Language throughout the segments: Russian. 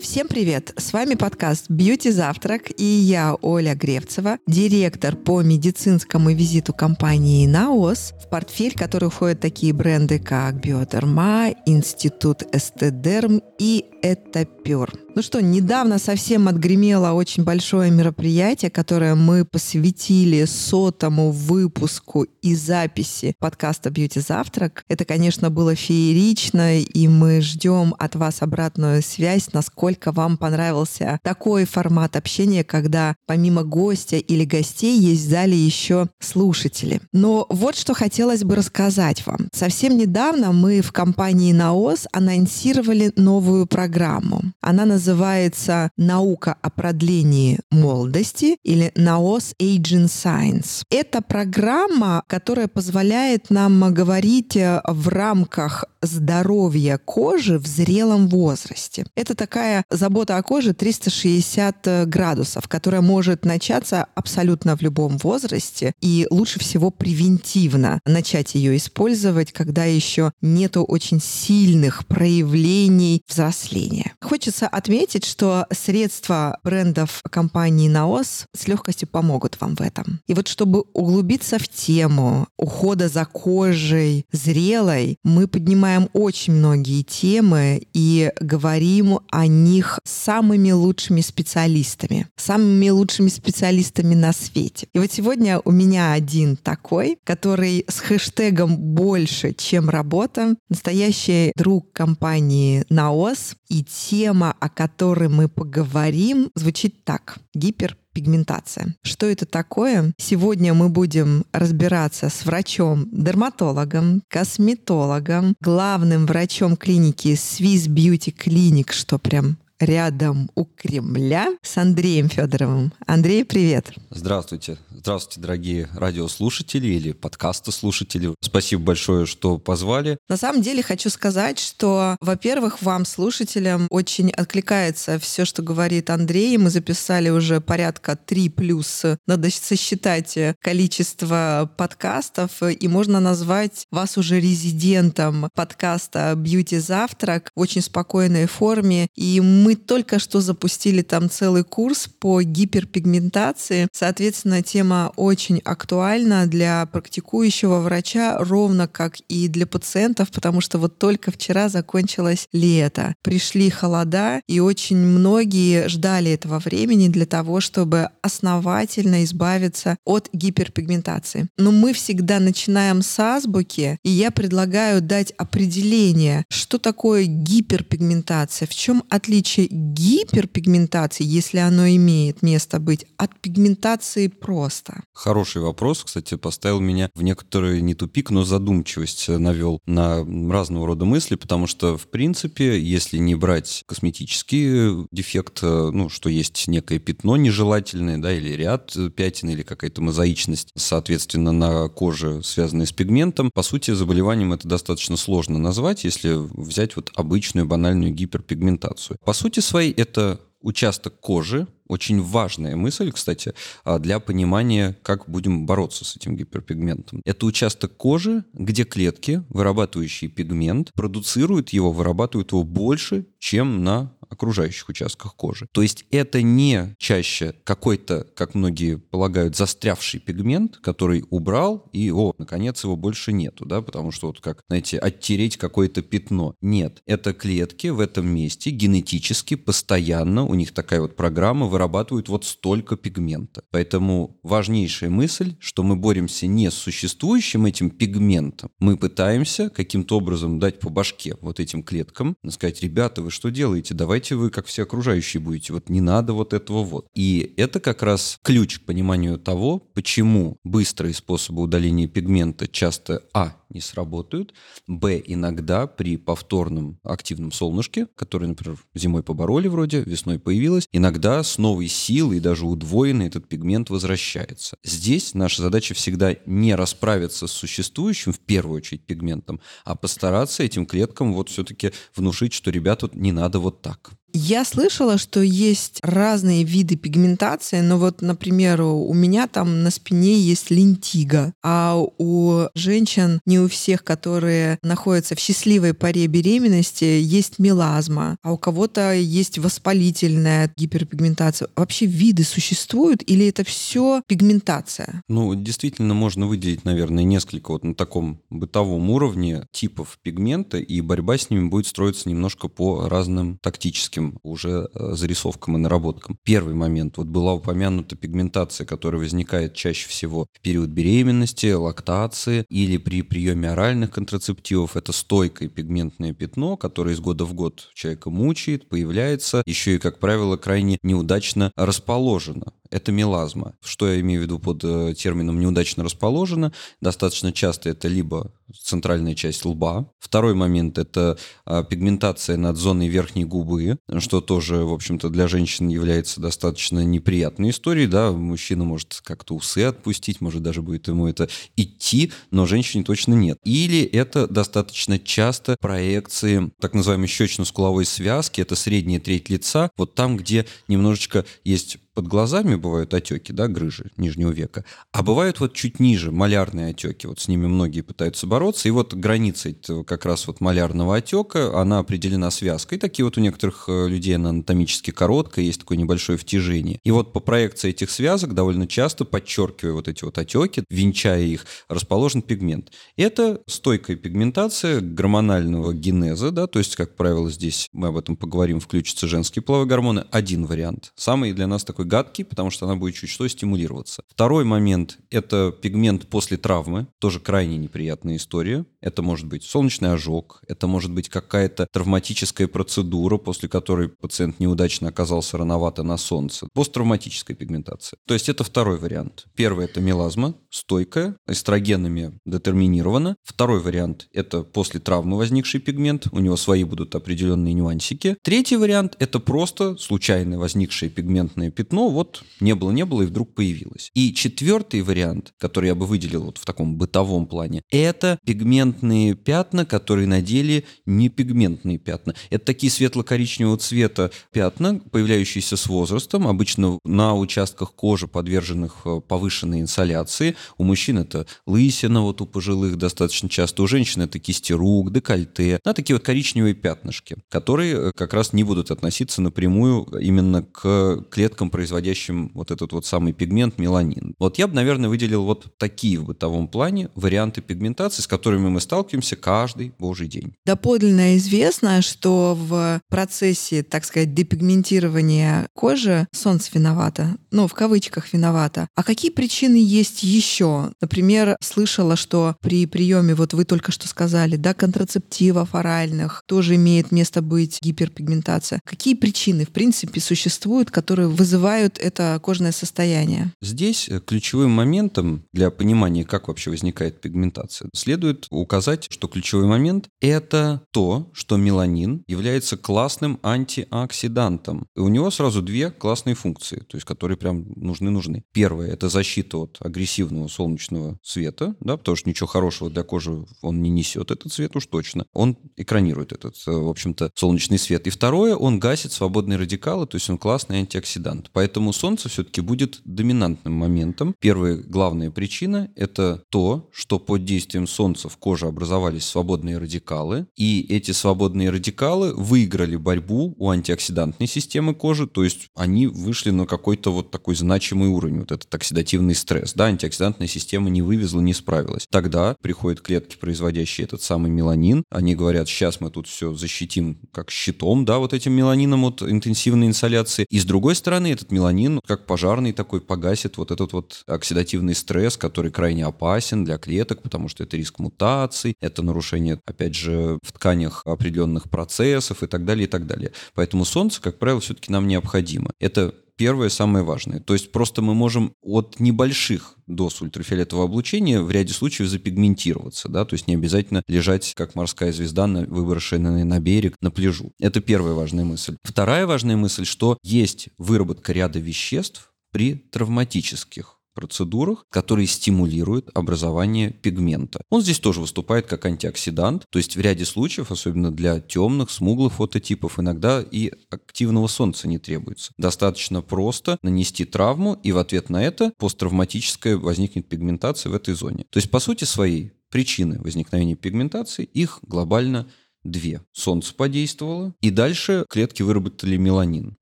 Всем привет! С вами подкаст «Бьюти Завтрак» и я, Оля Гревцева, директор по медицинскому визиту компании «Наос», в портфель который входят такие бренды, как «Биодерма», «Институт Эстедерм» и «Этапер». Ну что, недавно совсем отгремело очень большое мероприятие, которое мы посвятили сотому выпуску и записи подкаста «Бьюти Завтрак». Это, конечно, было феерично, и мы ждем от вас обратную связь, насколько вам понравился такой формат общения, когда помимо гостя или гостей есть в зале еще слушатели. Но вот что хотелось бы рассказать вам. Совсем недавно мы в компании «Наос» анонсировали новую программу. Она называется называется «Наука о продлении молодости» или «Наос Aging Science». Это программа, которая позволяет нам говорить э, в рамках здоровья кожи в зрелом возрасте. Это такая забота о коже 360 э, градусов, которая может начаться абсолютно в любом возрасте и лучше всего превентивно начать ее использовать, когда еще нету очень сильных проявлений взросления. Хочется отметить, что средства брендов компании Наос с легкостью помогут вам в этом. И вот чтобы углубиться в тему ухода за кожей зрелой, мы поднимаем очень многие темы и говорим о них самыми лучшими специалистами, самыми лучшими специалистами на свете. И вот сегодня у меня один такой, который с хэштегом «больше, чем работа», настоящий друг компании «Наос», и тема, о которой мы поговорим, звучит так. Гипер пигментация. Что это такое? Сегодня мы будем разбираться с врачом-дерматологом, косметологом, главным врачом клиники Swiss Beauty Clinic, что прям рядом у Кремля с Андреем Федоровым. Андрей, привет. Здравствуйте. Здравствуйте, дорогие радиослушатели или подкастослушатели. Спасибо большое, что позвали. На самом деле хочу сказать, что, во-первых, вам, слушателям, очень откликается все, что говорит Андрей. Мы записали уже порядка 3 плюс. Надо сосчитать количество подкастов, и можно назвать вас уже резидентом подкаста «Бьюти Завтрак» в очень спокойной форме. И мы только что запустили там целый курс по гиперпигментации. Соответственно, тема очень актуальна для практикующего врача, ровно как и для пациентов, потому что вот только вчера закончилось лето. Пришли холода, и очень многие ждали этого времени для того, чтобы основательно избавиться от гиперпигментации. Но мы всегда начинаем с азбуки, и я предлагаю дать определение, что такое гиперпигментация, в чем отличие гиперпигментации, если оно имеет место быть, от пигментации просто? Хороший вопрос, кстати, поставил меня в некоторый не тупик, но задумчивость навел на разного рода мысли, потому что, в принципе, если не брать косметический дефект, ну, что есть некое пятно нежелательное, да, или ряд пятен, или какая-то мозаичность, соответственно, на коже, связанная с пигментом, по сути, заболеванием это достаточно сложно назвать, если взять вот обычную банальную гиперпигментацию. По сути своей, это участок кожи, очень важная мысль, кстати, а, для понимания, как будем бороться с этим гиперпигментом. Это участок кожи, где клетки, вырабатывающие пигмент, продуцируют его, вырабатывают его больше, чем на окружающих участках кожи. То есть это не чаще какой-то, как многие полагают, застрявший пигмент, который убрал, и, о, наконец его больше нету, да, потому что вот как, знаете, оттереть какое-то пятно. Нет, это клетки в этом месте генетически постоянно, у них такая вот программа, вырабатывают вот столько пигмента. Поэтому важнейшая мысль, что мы боремся не с существующим этим пигментом, мы пытаемся каким-то образом дать по башке вот этим клеткам, сказать, ребята, вы что делаете, давайте давайте вы, как все окружающие, будете. Вот не надо вот этого вот. И это как раз ключ к пониманию того, почему быстрые способы удаления пигмента часто, а, не сработают. Б, иногда при повторном активном солнышке, которое, например, зимой побороли вроде, весной появилось, иногда с новой силой, даже удвоенный этот пигмент возвращается. Здесь наша задача всегда не расправиться с существующим, в первую очередь, пигментом, а постараться этим клеткам вот все-таки внушить, что, ребята, не надо вот так. Я слышала, что есть разные виды пигментации, но вот, например, у меня там на спине есть лентига, а у женщин, не у всех, которые находятся в счастливой паре беременности, есть мелазма, а у кого-то есть воспалительная гиперпигментация. Вообще виды существуют или это все пигментация? Ну, действительно, можно выделить, наверное, несколько вот на таком бытовом уровне типов пигмента, и борьба с ними будет строиться немножко по разным тактическим техническим уже э, зарисовкам и наработкам. Первый момент. Вот была упомянута пигментация, которая возникает чаще всего в период беременности, лактации или при приеме оральных контрацептивов. Это стойкое пигментное пятно, которое из года в год человека мучает, появляется, еще и, как правило, крайне неудачно расположено это мелазма. Что я имею в виду под э, термином неудачно расположено? Достаточно часто это либо центральная часть лба. Второй момент – это а, пигментация над зоной верхней губы, что тоже, в общем-то, для женщин является достаточно неприятной историей. Да? Мужчина может как-то усы отпустить, может даже будет ему это идти, но женщине точно нет. Или это достаточно часто проекции так называемой щечно-скуловой связки, это средняя треть лица, вот там, где немножечко есть под глазами бывают отеки, да, грыжи нижнего века, а бывают вот чуть ниже малярные отеки, вот с ними многие пытаются бороться, и вот граница как раз вот малярного отека, она определена связкой, такие вот у некоторых э, людей она анатомически короткая, есть такое небольшое втяжение. И вот по проекции этих связок довольно часто, подчеркивая вот эти вот отеки, венчая их, расположен пигмент. Это стойкая пигментация гормонального генеза, да, то есть, как правило, здесь мы об этом поговорим, включатся женские половые гормоны, один вариант. Самый для нас такой гадкий, потому что она будет чуть что стимулироваться. Второй момент – это пигмент после травмы, тоже крайне неприятная история. Это может быть солнечный ожог, это может быть какая-то травматическая процедура, после которой пациент неудачно оказался рановато на солнце. Посттравматическая пигментация. То есть это второй вариант. Первый – это мелазма, стойкая, эстрогенами детерминирована. Второй вариант – это после травмы возникший пигмент, у него свои будут определенные нюансики. Третий вариант – это просто случайно возникшее пигментное пятно, ну вот не было, не было, и вдруг появилось. И четвертый вариант, который я бы выделил вот в таком бытовом плане, это пигментные пятна, которые на деле не пигментные пятна. Это такие светло-коричневого цвета пятна, появляющиеся с возрастом, обычно на участках кожи, подверженных э, повышенной инсоляции. У мужчин это лысина, вот у пожилых достаточно часто, у женщин это кисти рук, декольте, на такие вот коричневые пятнышки, которые э, как раз не будут относиться напрямую именно к клеткам производящим вот этот вот самый пигмент меланин. Вот я бы, наверное, выделил вот такие в бытовом плане варианты пигментации, с которыми мы сталкиваемся каждый божий день. Доподлинно известно, что в процессе, так сказать, депигментирования кожи солнце виновато, ну, в кавычках виновато. А какие причины есть еще? Например, слышала, что при приеме, вот вы только что сказали, да, контрацептивов оральных тоже имеет место быть гиперпигментация. Какие причины, в принципе, существуют, которые вызывают вызывают это кожное состояние? Здесь э, ключевым моментом для понимания, как вообще возникает пигментация, следует указать, что ключевой момент – это то, что меланин является классным антиоксидантом. И у него сразу две классные функции, то есть которые прям нужны-нужны. Первое – это защита от агрессивного солнечного света, да, потому что ничего хорошего для кожи он не несет, этот цвет уж точно. Он экранирует этот, э, в общем-то, солнечный свет. И второе – он гасит свободные радикалы, то есть он классный антиоксидант. Поэтому Солнце все-таки будет доминантным моментом. Первая главная причина – это то, что под действием Солнца в коже образовались свободные радикалы, и эти свободные радикалы выиграли борьбу у антиоксидантной системы кожи, то есть они вышли на какой-то вот такой значимый уровень, вот этот оксидативный стресс. Да, антиоксидантная система не вывезла, не справилась. Тогда приходят клетки, производящие этот самый меланин, они говорят, сейчас мы тут все защитим как щитом, да, вот этим меланином от интенсивной инсоляции. И с другой стороны, этот меланин, как пожарный такой, погасит вот этот вот оксидативный стресс, который крайне опасен для клеток, потому что это риск мутаций, это нарушение, опять же, в тканях определенных процессов и так далее, и так далее. Поэтому солнце, как правило, все-таки нам необходимо. Это первое, самое важное. То есть просто мы можем от небольших доз ультрафиолетового облучения в ряде случаев запигментироваться, да, то есть не обязательно лежать, как морская звезда, на, выброшенная на берег, на пляжу. Это первая важная мысль. Вторая важная мысль, что есть выработка ряда веществ при травматических процедурах, которые стимулируют образование пигмента. Он здесь тоже выступает как антиоксидант, то есть в ряде случаев, особенно для темных, смуглых фототипов, иногда и активного солнца не требуется. Достаточно просто нанести травму, и в ответ на это посттравматическая возникнет пигментация в этой зоне. То есть, по сути своей, причины возникновения пигментации, их глобально две. Солнце подействовало, и дальше клетки выработали меланин.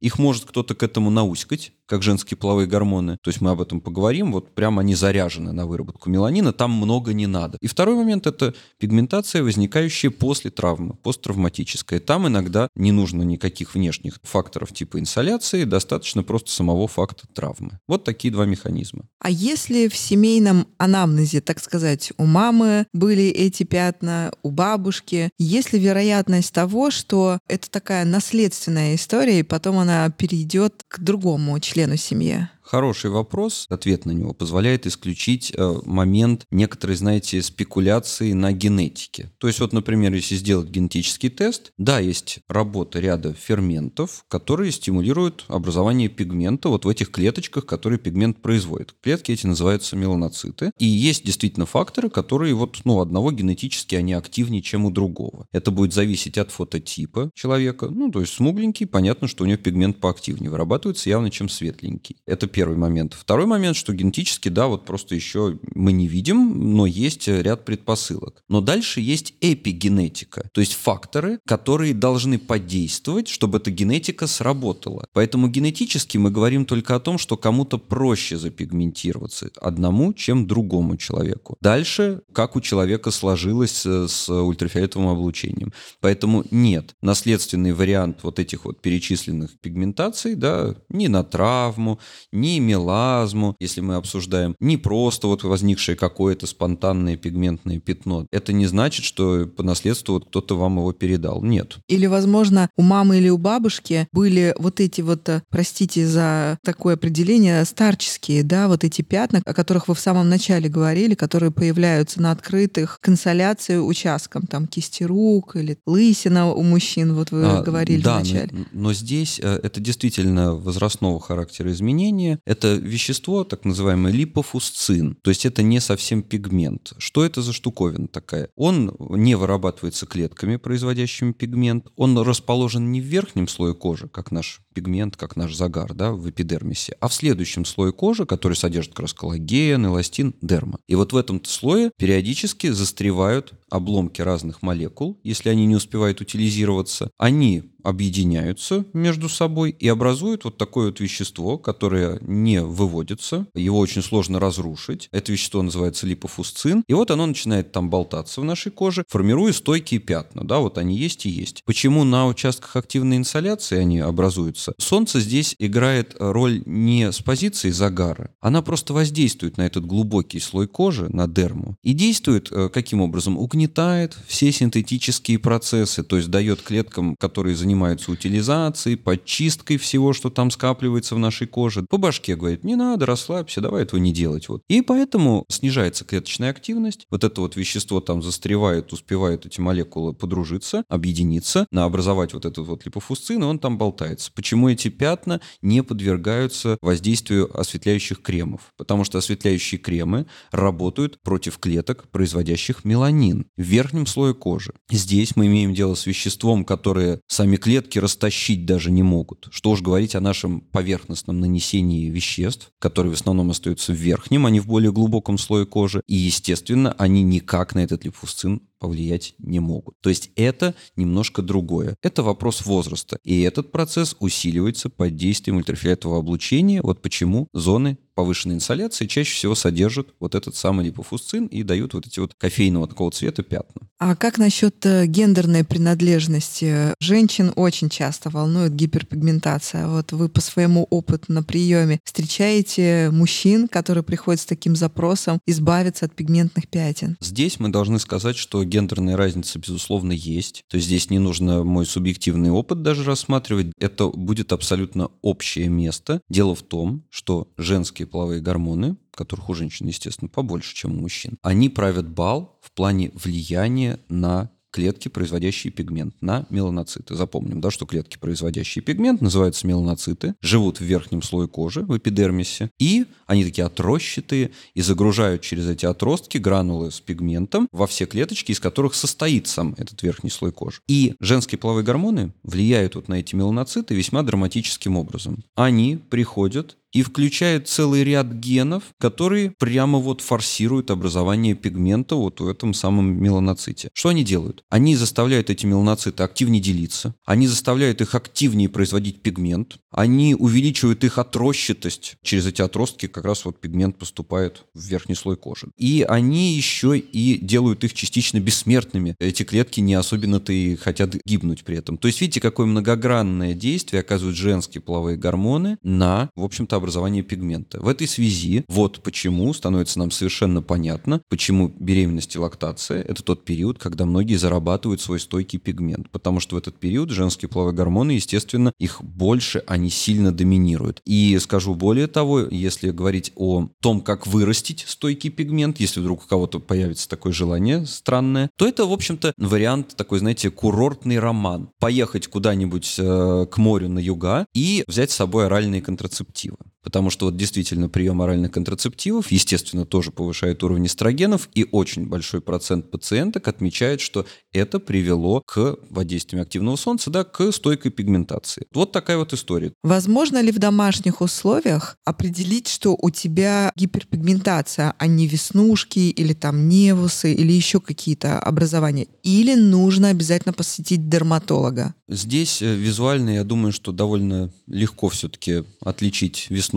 Их может кто-то к этому науськать, как женские половые гормоны. То есть мы об этом поговорим. Вот прямо они заряжены на выработку меланина, там много не надо. И второй момент – это пигментация, возникающая после травмы, посттравматическая. Там иногда не нужно никаких внешних факторов типа инсоляции, достаточно просто самого факта травмы. Вот такие два механизма. А если в семейном анамнезе, так сказать, у мамы были эти пятна, у бабушки, есть ли вероятность того, что это такая наследственная история, и потом она перейдет к другому члену члену семьи? Хороший вопрос. Ответ на него позволяет исключить э, момент некоторой, знаете, спекуляции на генетике. То есть вот, например, если сделать генетический тест, да, есть работа ряда ферментов, которые стимулируют образование пигмента вот в этих клеточках, которые пигмент производит. Клетки эти называются меланоциты. И есть действительно факторы, которые вот, ну, одного генетически они активнее, чем у другого. Это будет зависеть от фототипа человека. Ну, то есть смугленький, понятно, что у него пигмент поактивнее вырабатывается явно, чем светленький. Это первый момент. Второй момент, что генетически, да, вот просто еще мы не видим, но есть ряд предпосылок. Но дальше есть эпигенетика, то есть факторы, которые должны подействовать, чтобы эта генетика сработала. Поэтому генетически мы говорим только о том, что кому-то проще запигментироваться одному, чем другому человеку. Дальше, как у человека сложилось э, с ультрафиолетовым облучением. Поэтому нет, наследственный вариант вот этих вот перечисленных пигментаций, да, ни на травму, ни ни мелазму, если мы обсуждаем, не просто вот возникшее какое-то спонтанное пигментное пятно. Это не значит, что по наследству вот кто-то вам его передал. Нет. Или, возможно, у мамы или у бабушки были вот эти вот, э, простите за такое определение, старческие, да, вот эти пятна, о которых вы в самом начале говорили, которые появляются на открытых консоляции участкам, там кисти рук или лысина у мужчин, вот вы а, говорили да, вначале. Но, но здесь э, это действительно возрастного характера изменения, это вещество, так называемый липофусцин, то есть это не совсем пигмент. Что это за штуковина такая? Он не вырабатывается клетками, производящими пигмент, он расположен не в верхнем слое кожи, как наш пигмент, как наш загар, да, в эпидермисе, а в следующем слое кожи, который содержит как раз коллаген, эластин, дерма. И вот в этом слое периодически застревают обломки разных молекул, если они не успевают утилизироваться. Они объединяются между собой и образуют вот такое вот вещество, которое не выводится, его очень сложно разрушить. Это вещество называется липофусцин, и вот оно начинает там болтаться в нашей коже, формируя стойкие пятна, да, вот они есть и есть. Почему на участках активной инсоляции они образуются? Солнце здесь играет роль не с позиции загара, она просто воздействует на этот глубокий слой кожи, на дерму, и действует э, каким образом? Угнетает все синтетические процессы, то есть дает клеткам, которые занимаются занимаются утилизацией, подчисткой всего, что там скапливается в нашей коже. По башке говорит, не надо, расслабься, давай этого не делать. Вот. И поэтому снижается клеточная активность, вот это вот вещество там застревает, успевают эти молекулы подружиться, объединиться, наобразовать вот этот вот липофусцин, и он там болтается. Почему эти пятна не подвергаются воздействию осветляющих кремов? Потому что осветляющие кремы работают против клеток, производящих меланин в верхнем слое кожи. Здесь мы имеем дело с веществом, которое сами клетки растащить даже не могут. Что уж говорить о нашем поверхностном нанесении веществ, которые в основном остаются в верхнем, а не в более глубоком слое кожи. И, естественно, они никак на этот липфусцин повлиять не могут. То есть это немножко другое. Это вопрос возраста. И этот процесс усиливается под действием ультрафиолетового облучения. Вот почему зоны повышенной инсоляции чаще всего содержат вот этот самый липофусцин и дают вот эти вот кофейного такого цвета пятна. А как насчет э, гендерной принадлежности? Женщин очень часто волнует гиперпигментация. Вот вы по своему опыту на приеме встречаете мужчин, которые приходят с таким запросом избавиться от пигментных пятен? Здесь мы должны сказать, что гендерная разница, безусловно, есть. То есть здесь не нужно мой субъективный опыт даже рассматривать. Это будет абсолютно общее место. Дело в том, что женские половые гормоны которых у женщин, естественно, побольше, чем у мужчин, они правят бал в плане влияния на клетки, производящие пигмент, на меланоциты. Запомним, да, что клетки, производящие пигмент, называются меланоциты, живут в верхнем слое кожи, в эпидермисе, и они такие отрощатые и загружают через эти отростки гранулы с пигментом во все клеточки, из которых состоит сам этот верхний слой кожи. И женские половые гормоны влияют вот на эти меланоциты весьма драматическим образом. Они приходят и включает целый ряд генов, которые прямо вот форсируют образование пигмента вот в этом самом меланоците. Что они делают? Они заставляют эти меланоциты активнее делиться, они заставляют их активнее производить пигмент, они увеличивают их отрощатость. Через эти отростки как раз вот пигмент поступает в верхний слой кожи. И они еще и делают их частично бессмертными. Эти клетки не особенно-то и хотят гибнуть при этом. То есть видите, какое многогранное действие оказывают женские половые гормоны на, в общем-то, образование пигмента. В этой связи вот почему становится нам совершенно понятно, почему беременность и лактация – это тот период, когда многие зарабатывают свой стойкий пигмент. Потому что в этот период женские половые гормоны, естественно, их больше, они сильно доминируют. И скажу более того, если говорить о том, как вырастить стойкий пигмент, если вдруг у кого-то появится такое желание странное, то это, в общем-то, вариант такой, знаете, курортный роман. Поехать куда-нибудь э, к морю на юга и взять с собой оральные контрацептивы. Потому что вот действительно прием оральных контрацептивов, естественно, тоже повышает уровень эстрогенов, и очень большой процент пациенток отмечает, что это привело к воздействию активного солнца, да, к стойкой пигментации. Вот такая вот история. Возможно ли в домашних условиях определить, что у тебя гиперпигментация, а не веснушки или там невусы или еще какие-то образования? Или нужно обязательно посетить дерматолога? Здесь э, визуально, я думаю, что довольно легко все-таки отличить веснушки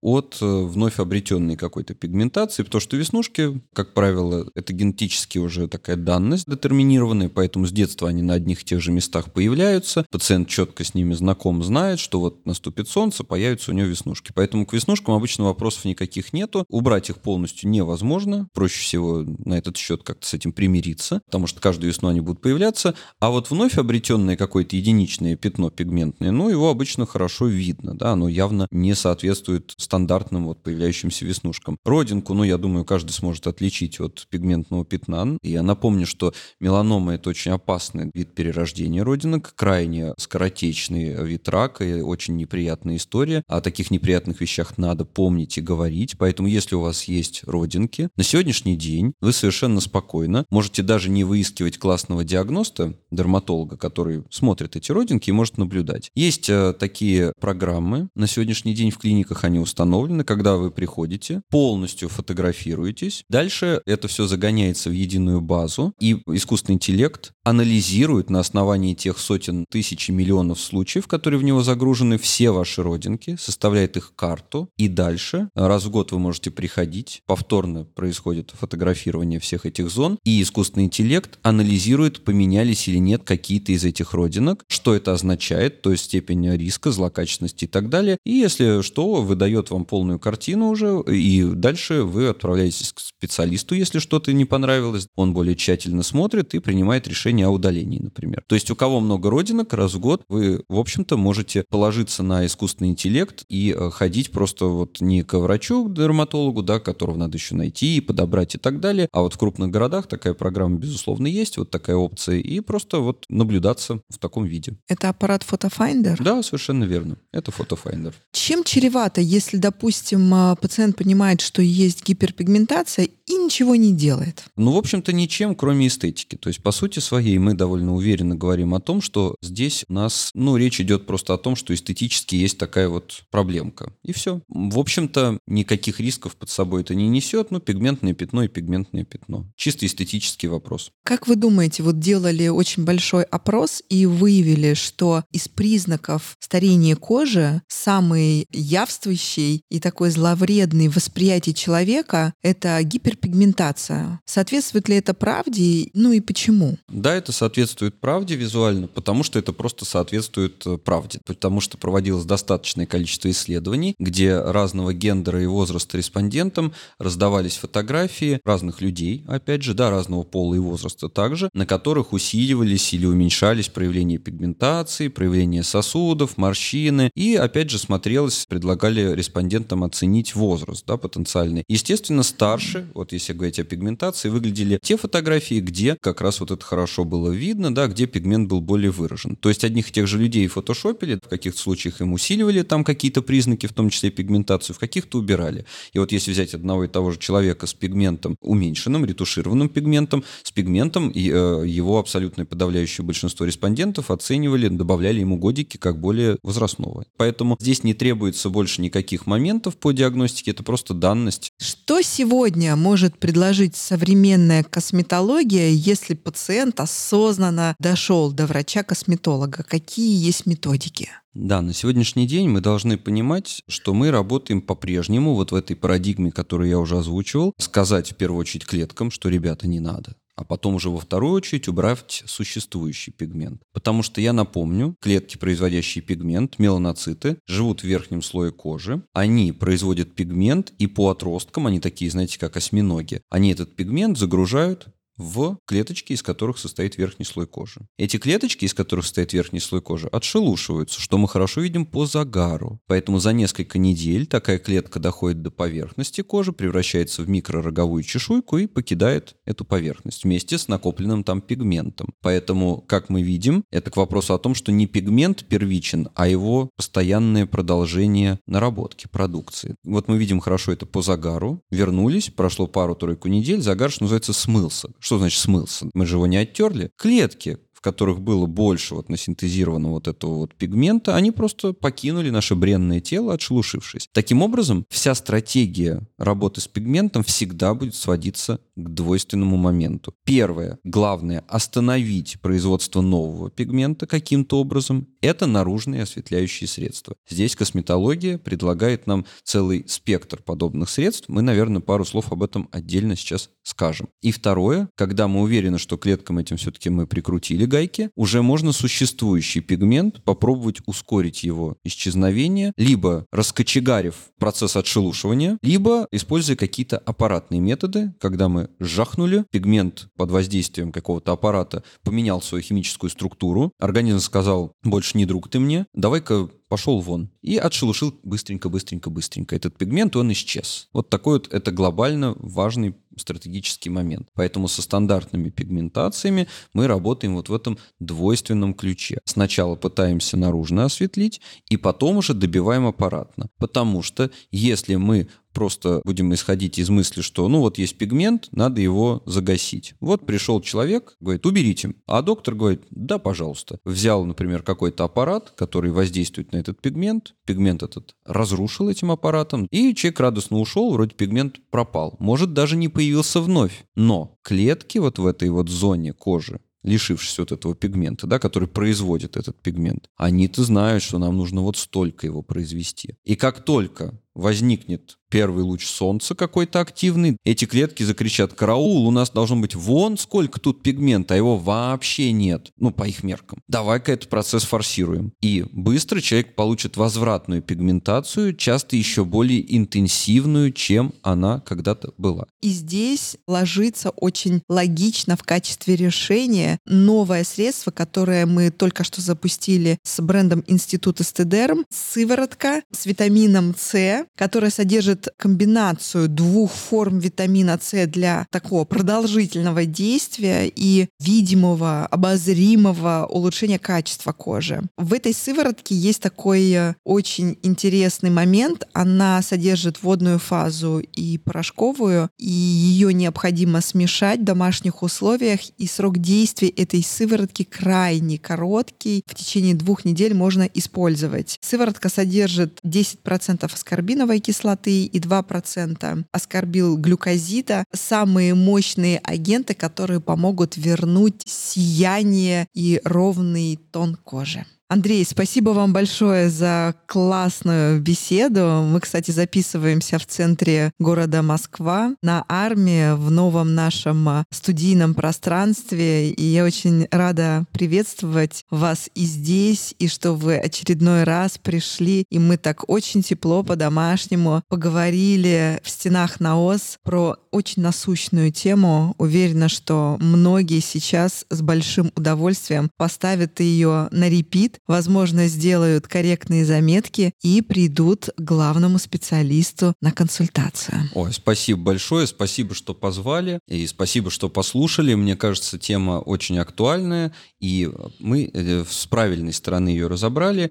от э, вновь обретенной какой-то пигментации, потому что веснушки, как правило, это генетически уже такая данность детерминированная, поэтому с детства они на одних и тех же местах появляются. Пациент четко с ними знаком, знает, что вот наступит солнце, появятся у него веснушки. Поэтому к веснушкам обычно вопросов никаких нету. Убрать их полностью невозможно. Проще всего на этот счет как-то с этим примириться, потому что каждую весну они будут появляться. А вот вновь обретенное какое-то единичное пятно пигментное, но его обычно хорошо видно, да, оно явно не соответствует стандартным вот появляющимся веснушкам. Родинку, ну, я думаю, каждый сможет отличить от пигментного пятна. И я напомню, что меланома – это очень опасный вид перерождения родинок, крайне скоротечный вид рака и очень неприятная история. О таких неприятных вещах надо помнить и говорить, поэтому если у вас есть родинки, на сегодняшний день вы совершенно спокойно можете даже не выискивать классного диагноста, дерматолога, который смотрит эти родинки и может наблюдать. Есть э, такие программы, на сегодняшний день в клиниках они установлены, когда вы приходите, полностью фотографируетесь, дальше это все загоняется в единую базу, и искусственный интеллект анализирует на основании тех сотен тысяч и миллионов случаев, которые в него загружены, все ваши родинки, составляет их карту, и дальше раз в год вы можете приходить, повторно происходит фотографирование всех этих зон, и искусственный интеллект анализирует, поменялись или нет какие-то из этих родинок, что это означает, то есть степень риска, злокачественности и так далее. И если что, выдает вам полную картину уже, и дальше вы отправляетесь к специалисту, если что-то не понравилось. Он более тщательно смотрит и принимает решение о удалении, например. То есть у кого много родинок, раз в год вы, в общем-то, можете положиться на искусственный интеллект и э, ходить просто вот не к врачу, к дерматологу, да, которого надо еще найти и подобрать и так далее. А вот в крупных городах такая программа, безусловно, есть, вот такая опция, и просто вот наблюдаться в таком виде. Это аппарат FotoFinder? Да, совершенно верно. Это FotoFinder. Чем чревато, если, допустим, а, пациент понимает, что есть гиперпигментация и ничего не делает? Ну, в общем-то, ничем, кроме эстетики. То есть, по сути своей, мы довольно уверенно говорим о том, что здесь у нас, ну, речь идет просто о том, что эстетически есть такая вот проблемка. И все. В общем-то, никаких рисков под собой это не несет, ну, пигментное пятно и пигментное пятно. Чисто эстетический вопрос. Как вы думаете, вот делали очень большой опрос, и выявили, что из признаков старения кожи самый явствующий и такой зловредный восприятие человека — это гипер гиперпигментация. Соответствует ли это правде? Ну и почему? Да, это соответствует правде визуально, потому что это просто соответствует э, правде. Потому что проводилось достаточное количество исследований, где разного гендера и возраста респондентам раздавались фотографии разных людей, опять же, да, разного пола и возраста также, на которых усиливались или уменьшались проявления пигментации, проявления сосудов, морщины. И, опять же, смотрелось, предлагалось предлагали респондентам оценить возраст да, потенциальный. Естественно, старше, вот если говорить о пигментации, выглядели те фотографии, где как раз вот это хорошо было видно, да, где пигмент был более выражен. То есть одних и тех же людей фотошопили, в каких-то случаях им усиливали там какие-то признаки, в том числе пигментацию, в каких-то убирали. И вот если взять одного и того же человека с пигментом уменьшенным, ретушированным пигментом, с пигментом, и, э, его абсолютное подавляющее большинство респондентов оценивали, добавляли ему годики как более возрастного. Поэтому здесь не требуется больше никаких моментов по диагностике, это просто данность. Что сегодня может предложить современная косметология, если пациент осознанно дошел до врача-косметолога? Какие есть методики? Да, на сегодняшний день мы должны понимать, что мы работаем по-прежнему вот в этой парадигме, которую я уже озвучивал, сказать в первую очередь клеткам, что, ребята, не надо а потом уже во вторую очередь убрать существующий пигмент. Потому что я напомню, клетки, производящие пигмент, меланоциты, живут в верхнем слое кожи. Они производят пигмент, и по отросткам, они такие, знаете, как осьминоги, они этот пигмент загружают в клеточки, из которых состоит верхний слой кожи. Эти клеточки, из которых состоит верхний слой кожи, отшелушиваются, что мы хорошо видим по загару. Поэтому за несколько недель такая клетка доходит до поверхности кожи, превращается в микророговую чешуйку и покидает эту поверхность вместе с накопленным там пигментом. Поэтому, как мы видим, это к вопросу о том, что не пигмент первичен, а его постоянное продолжение наработки продукции. Вот мы видим хорошо это по загару. Вернулись, прошло пару-тройку недель, загар, что называется, смылся что значит смылся? Мы же его не оттерли. Клетки, в которых было больше вот насинтезированного вот этого вот пигмента, они просто покинули наше бренное тело, отшелушившись. Таким образом, вся стратегия работы с пигментом всегда будет сводиться к двойственному моменту. Первое, главное, остановить производство нового пигмента каким-то образом, это наружные осветляющие средства. Здесь косметология предлагает нам целый спектр подобных средств. Мы, наверное, пару слов об этом отдельно сейчас скажем. И второе, когда мы уверены, что клеткам этим все-таки мы прикрутили гайки, уже можно существующий пигмент попробовать ускорить его исчезновение, либо раскочегарив процесс отшелушивания, либо используя какие-то аппаратные методы, когда мы сжахнули, пигмент под воздействием какого-то аппарата поменял свою химическую структуру, организм сказал, больше не друг ты мне, давай-ка пошел вон. И отшелушил быстренько-быстренько-быстренько. Этот пигмент, он исчез. Вот такой вот это глобально важный стратегический момент. Поэтому со стандартными пигментациями мы работаем вот в этом двойственном ключе. Сначала пытаемся наружно осветлить, и потом уже добиваем аппаратно. Потому что если мы просто будем исходить из мысли, что ну вот есть пигмент, надо его загасить. Вот пришел человек, говорит, уберите. А доктор говорит, да, пожалуйста. Взял, например, какой-то аппарат, который воздействует на этот пигмент, пигмент этот разрушил этим аппаратом, и человек радостно ушел, вроде пигмент пропал. Может, даже не появился вновь. Но клетки вот в этой вот зоне кожи, лишившись вот этого пигмента, да, который производит этот пигмент, они-то знают, что нам нужно вот столько его произвести. И как только возникнет первый луч солнца какой-то активный, эти клетки закричат «Караул, у нас должно быть вон сколько тут пигмента, а его вообще нет». Ну, по их меркам. Давай-ка этот процесс форсируем. И быстро человек получит возвратную пигментацию, часто еще более интенсивную, чем она когда-то была. И здесь ложится очень логично в качестве решения новое средство, которое мы только что запустили с брендом Института Стедерм, сыворотка с витамином С, которая содержит комбинацию двух форм витамина С для такого продолжительного действия и видимого, обозримого улучшения качества кожи. В этой сыворотке есть такой э, очень интересный момент. Она содержит водную фазу и порошковую, и ее необходимо смешать в домашних условиях, и срок действия этой сыворотки крайне короткий. В течение двух недель можно использовать. Сыворотка содержит 10% аскорбина, аскорбиновой кислоты и 2% аскорбил глюкозида — самые мощные агенты, которые помогут вернуть сияние и ровный тон кожи. Андрей, спасибо вам большое за классную беседу. Мы, кстати, записываемся в центре города Москва на армии в новом нашем а, студийном пространстве. И я очень рада приветствовать вас и здесь, и что вы очередной раз пришли. И мы так очень тепло по-домашнему поговорили в стенах НАОС про очень насущную тему. Уверена, что многие сейчас с большим удовольствием поставят ее на репит возможно, сделают корректные заметки и придут к главному специалисту на консультацию. Ой, спасибо большое, спасибо, что позвали, и спасибо, что послушали. Мне кажется, тема очень актуальная, и мы э, с правильной стороны ее разобрали.